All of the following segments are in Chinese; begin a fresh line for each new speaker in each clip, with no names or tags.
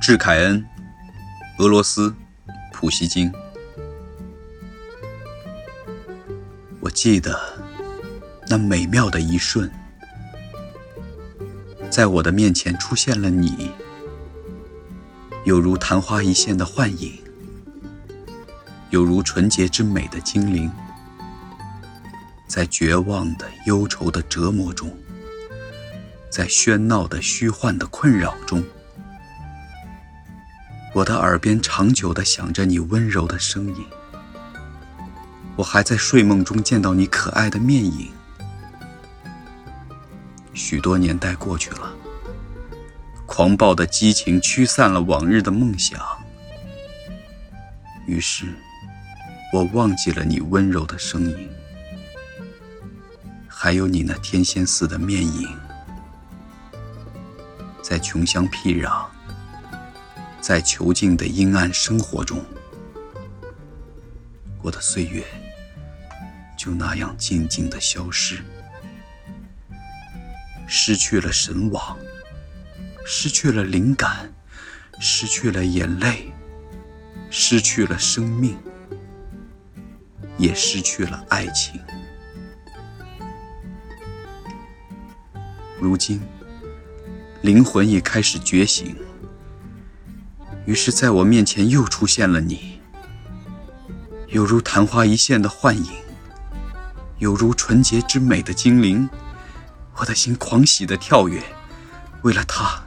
致凯恩，俄罗斯，普希金。我记得那美妙的一瞬，在我的面前出现了你，有如昙花一现的幻影，有如纯洁之美的精灵，在绝望的忧愁的折磨中，在喧闹的虚幻的困扰中。我的耳边长久地响着你温柔的声音，我还在睡梦中见到你可爱的面影。许多年代过去了，狂暴的激情驱散了往日的梦想，于是，我忘记了你温柔的声音，还有你那天仙似的面影，在穷乡僻壤。在囚禁的阴暗生活中，我的岁月就那样静静的消失，失去了神往，失去了灵感，失去了眼泪，失去了生命，也失去了爱情。如今，灵魂已开始觉醒。于是，在我面前又出现了你，有如昙花一现的幻影，有如纯洁之美的精灵。我的心狂喜的跳跃，为了他，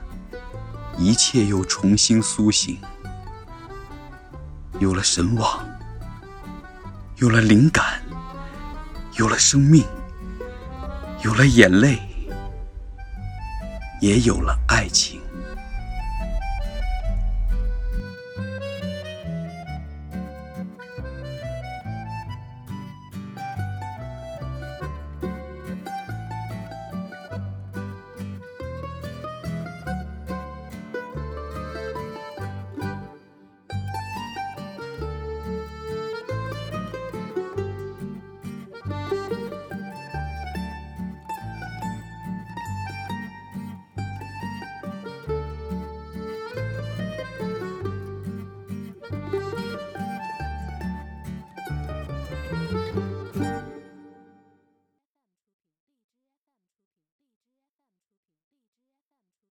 一切又重新苏醒，有了神往，有了灵感，有了生命，有了眼泪，也有了爱情。